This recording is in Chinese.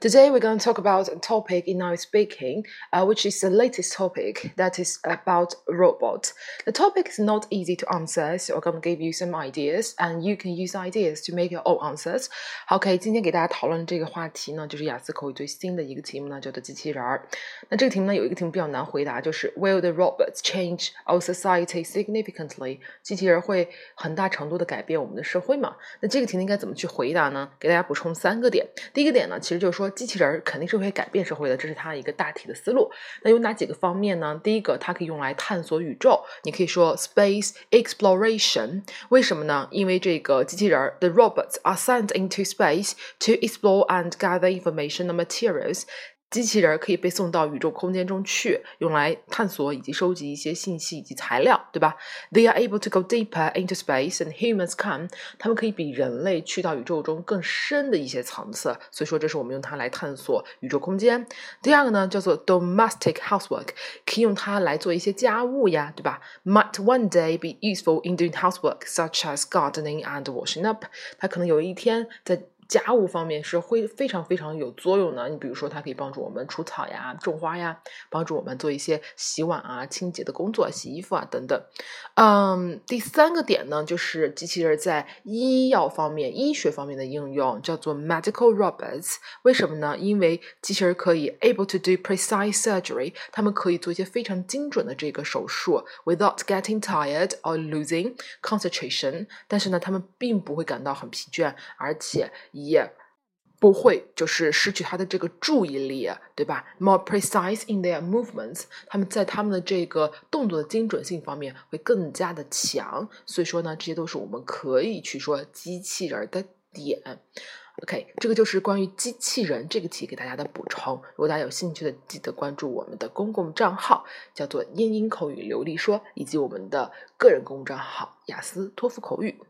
Today we're going to talk about a topic in our speaking, uh, which is the latest topic that is about robot. The topic is not easy to answer, so I'm going to give you some ideas, and you can use ideas to make your own answers. OK，今天给大家讨论这个话题呢，就是雅思口语最新的一个题目呢，叫做机器人儿。那这个题目呢，有一个题目比较难回答，就是 Will the robots change our society significantly？机器人会很大程度的改变我们的社会吗？那这个题呢，应该怎么去回答呢？给大家补充三个点。第一个点呢，其实就是 机器人肯定是会改变社会的，这是它一个大体的思路。那有哪几个方面呢？第一个，它可以用来探索宇宙，你可以说 space exploration。为什么呢？因为这个机器人 the robots are sent into space to explore and gather information and materials。机器人可以被送到宇宙空间中去，用来探索以及收集一些信息以及材料，对吧？They are able to go deeper into space and humans can。他们可以比人类去到宇宙中更深的一些层次，所以说这是我们用它来探索宇宙空间。第二个呢，叫做 domestic housework，可以用它来做一些家务呀，对吧？Might one day be useful in doing housework such as gardening and washing up。它可能有一天在家务方面是会非常非常有作用的。你比如说，它可以帮助我们除草呀、种花呀，帮助我们做一些洗碗啊、清洁的工作、洗衣服啊等等。嗯，第三个点呢，就是机器人在医药方面、医学方面的应用，叫做 medical robots。为什么呢？因为机器人可以 able to do precise surgery，他们可以做一些非常精准的这个手术，without getting tired or losing concentration。但是呢，他们并不会感到很疲倦，而且。也不会就是失去他的这个注意力，对吧？More precise in their movements，他们在他们的这个动作的精准性方面会更加的强。所以说呢，这些都是我们可以去说机器人的点。OK，这个就是关于机器人这个题给大家的补充。如果大家有兴趣的，记得关注我们的公共账号，叫做“英英口语流利说”，以及我们的个人公众账号“雅思托福口语”。